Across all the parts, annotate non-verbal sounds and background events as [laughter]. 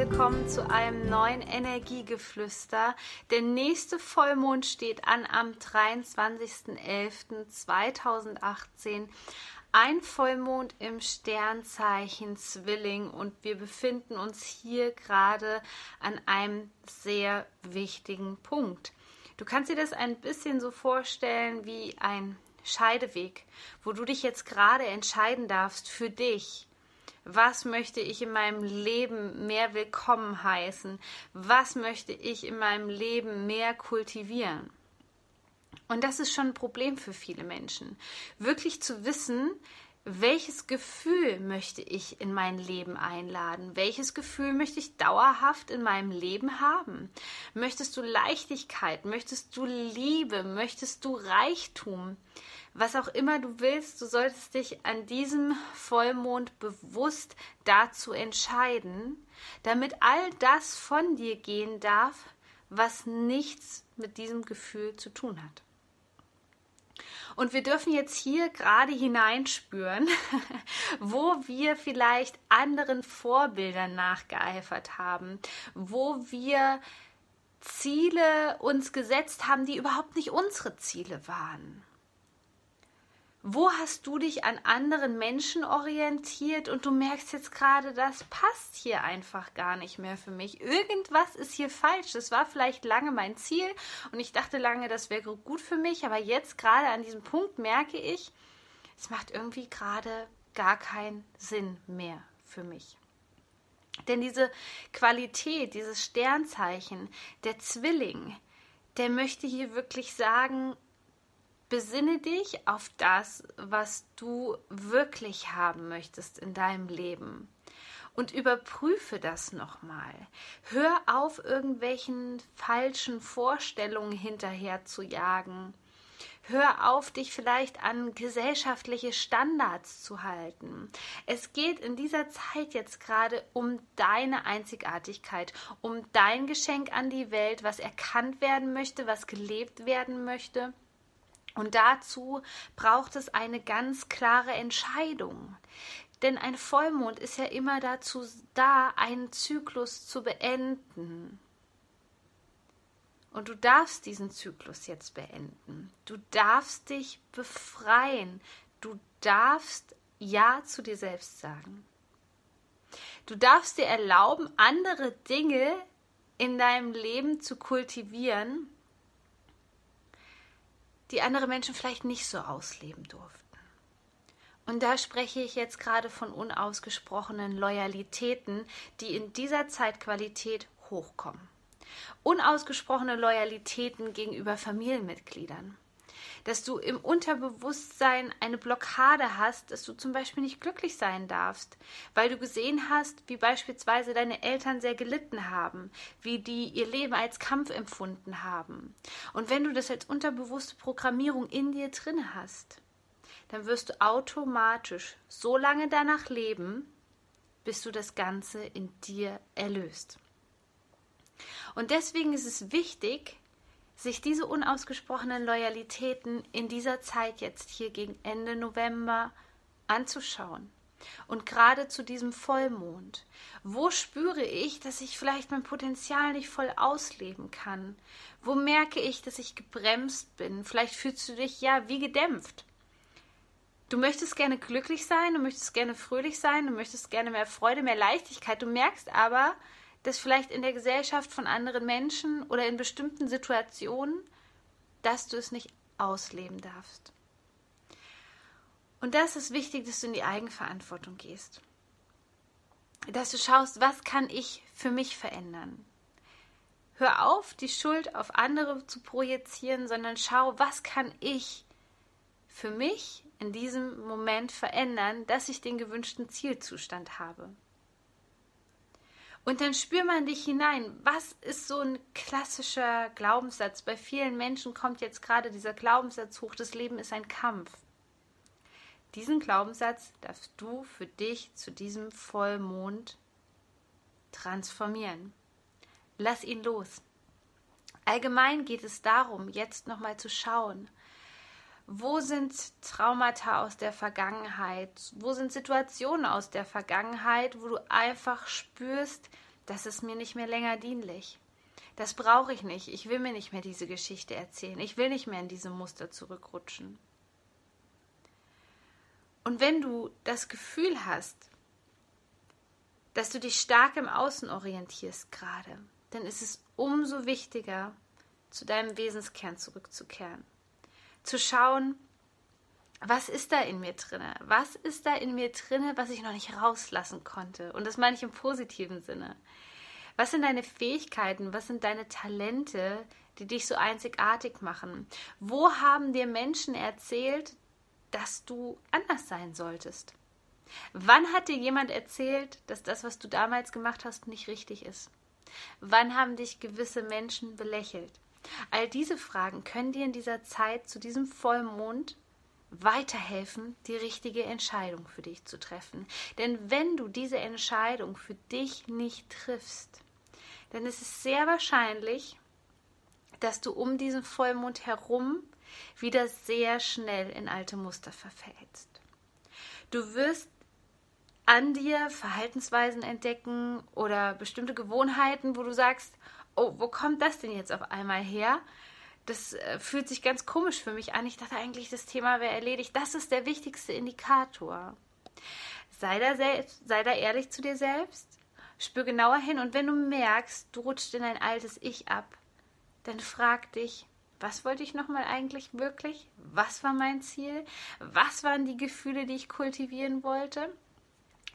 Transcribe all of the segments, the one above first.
willkommen zu einem neuen Energiegeflüster. Der nächste Vollmond steht an am 23.11.2018. Ein Vollmond im Sternzeichen Zwilling und wir befinden uns hier gerade an einem sehr wichtigen Punkt. Du kannst dir das ein bisschen so vorstellen wie ein Scheideweg, wo du dich jetzt gerade entscheiden darfst für dich was möchte ich in meinem Leben mehr willkommen heißen? Was möchte ich in meinem Leben mehr kultivieren? Und das ist schon ein Problem für viele Menschen. Wirklich zu wissen, welches Gefühl möchte ich in mein Leben einladen? Welches Gefühl möchte ich dauerhaft in meinem Leben haben? Möchtest du Leichtigkeit? Möchtest du Liebe? Möchtest du Reichtum? was auch immer du willst, du solltest dich an diesem Vollmond bewusst dazu entscheiden, damit all das von dir gehen darf, was nichts mit diesem Gefühl zu tun hat. Und wir dürfen jetzt hier gerade hineinspüren, [laughs] wo wir vielleicht anderen Vorbildern nachgeeifert haben, wo wir Ziele uns gesetzt haben, die überhaupt nicht unsere Ziele waren. Wo hast du dich an anderen Menschen orientiert und du merkst jetzt gerade, das passt hier einfach gar nicht mehr für mich. Irgendwas ist hier falsch. Das war vielleicht lange mein Ziel und ich dachte lange, das wäre gut für mich, aber jetzt gerade an diesem Punkt merke ich, es macht irgendwie gerade gar keinen Sinn mehr für mich. Denn diese Qualität, dieses Sternzeichen, der Zwilling, der möchte hier wirklich sagen, Besinne dich auf das, was du wirklich haben möchtest in deinem Leben. Und überprüfe das nochmal. Hör auf, irgendwelchen falschen Vorstellungen hinterher zu jagen. Hör auf, dich vielleicht an gesellschaftliche Standards zu halten. Es geht in dieser Zeit jetzt gerade um deine Einzigartigkeit, um dein Geschenk an die Welt, was erkannt werden möchte, was gelebt werden möchte. Und dazu braucht es eine ganz klare Entscheidung. Denn ein Vollmond ist ja immer dazu da, einen Zyklus zu beenden. Und du darfst diesen Zyklus jetzt beenden. Du darfst dich befreien. Du darfst Ja zu dir selbst sagen. Du darfst dir erlauben, andere Dinge in deinem Leben zu kultivieren, die andere Menschen vielleicht nicht so ausleben durften. Und da spreche ich jetzt gerade von unausgesprochenen Loyalitäten, die in dieser Zeitqualität hochkommen. Unausgesprochene Loyalitäten gegenüber Familienmitgliedern dass du im Unterbewusstsein eine Blockade hast, dass du zum Beispiel nicht glücklich sein darfst, weil du gesehen hast, wie beispielsweise deine Eltern sehr gelitten haben, wie die ihr Leben als Kampf empfunden haben. Und wenn du das als unterbewusste Programmierung in dir drin hast, dann wirst du automatisch so lange danach leben, bis du das Ganze in dir erlöst. Und deswegen ist es wichtig, sich diese unausgesprochenen Loyalitäten in dieser Zeit jetzt hier gegen Ende November anzuschauen. Und gerade zu diesem Vollmond, wo spüre ich, dass ich vielleicht mein Potenzial nicht voll ausleben kann? Wo merke ich, dass ich gebremst bin? Vielleicht fühlst du dich ja wie gedämpft. Du möchtest gerne glücklich sein, du möchtest gerne fröhlich sein, du möchtest gerne mehr Freude, mehr Leichtigkeit. Du merkst aber, dass vielleicht in der Gesellschaft von anderen Menschen oder in bestimmten Situationen, dass du es nicht ausleben darfst. Und das ist wichtig, dass du in die Eigenverantwortung gehst. Dass du schaust, was kann ich für mich verändern. Hör auf, die Schuld auf andere zu projizieren, sondern schau, was kann ich für mich in diesem Moment verändern, dass ich den gewünschten Zielzustand habe. Und dann spür mal in dich hinein. Was ist so ein klassischer Glaubenssatz? Bei vielen Menschen kommt jetzt gerade dieser Glaubenssatz hoch, das Leben ist ein Kampf. Diesen Glaubenssatz darfst du für dich zu diesem Vollmond transformieren. Lass ihn los. Allgemein geht es darum, jetzt nochmal zu schauen, wo sind Traumata aus der Vergangenheit? Wo sind Situationen aus der Vergangenheit, wo du einfach spürst, das ist mir nicht mehr länger dienlich? Das brauche ich nicht. Ich will mir nicht mehr diese Geschichte erzählen. Ich will nicht mehr in diese Muster zurückrutschen. Und wenn du das Gefühl hast, dass du dich stark im Außen orientierst gerade, dann ist es umso wichtiger, zu deinem Wesenskern zurückzukehren zu schauen, was ist da in mir drinne? Was ist da in mir drinne, was ich noch nicht rauslassen konnte? Und das meine ich im positiven Sinne. Was sind deine Fähigkeiten? Was sind deine Talente, die dich so einzigartig machen? Wo haben dir Menschen erzählt, dass du anders sein solltest? Wann hat dir jemand erzählt, dass das, was du damals gemacht hast, nicht richtig ist? Wann haben dich gewisse Menschen belächelt? All diese Fragen können dir in dieser Zeit zu diesem Vollmond weiterhelfen, die richtige Entscheidung für dich zu treffen. Denn wenn du diese Entscheidung für dich nicht triffst, dann ist es sehr wahrscheinlich, dass du um diesen Vollmond herum wieder sehr schnell in alte Muster verfällst. Du wirst an dir Verhaltensweisen entdecken oder bestimmte Gewohnheiten, wo du sagst, oh, wo kommt das denn jetzt auf einmal her? Das äh, fühlt sich ganz komisch für mich an. Ich dachte eigentlich, das Thema wäre erledigt. Das ist der wichtigste Indikator. Sei da, selbst, sei da ehrlich zu dir selbst. Spür genauer hin und wenn du merkst, du rutscht in ein altes Ich ab, dann frag dich, was wollte ich nochmal eigentlich wirklich? Was war mein Ziel? Was waren die Gefühle, die ich kultivieren wollte?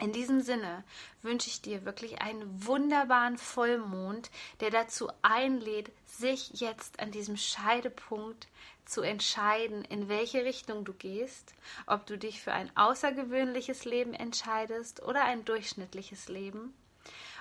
In diesem Sinne wünsche ich dir wirklich einen wunderbaren Vollmond, der dazu einlädt, sich jetzt an diesem Scheidepunkt zu entscheiden, in welche Richtung du gehst, ob du dich für ein außergewöhnliches Leben entscheidest oder ein durchschnittliches Leben.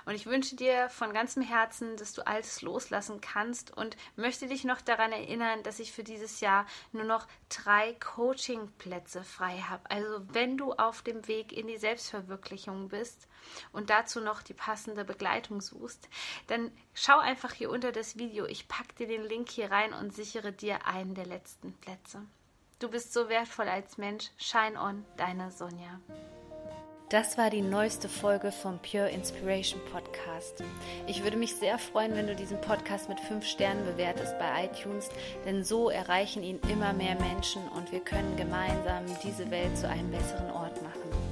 Und ich wünsche dir von ganzem Herzen, dass du alles loslassen kannst und möchte dich noch daran erinnern, dass ich für dieses Jahr nur noch drei Coaching-Plätze frei habe. Also wenn du auf dem Weg in die Selbstverwirklichung bist und dazu noch die passende Begleitung suchst, dann schau einfach hier unter das Video. Ich packe dir den Link hier rein und sichere dir einen der letzten Plätze. Du bist so wertvoll als Mensch. Shine on, deine Sonja. Das war die neueste Folge vom Pure Inspiration Podcast. Ich würde mich sehr freuen, wenn du diesen Podcast mit fünf Sternen bewertest bei iTunes, denn so erreichen ihn immer mehr Menschen und wir können gemeinsam diese Welt zu einem besseren Ort machen.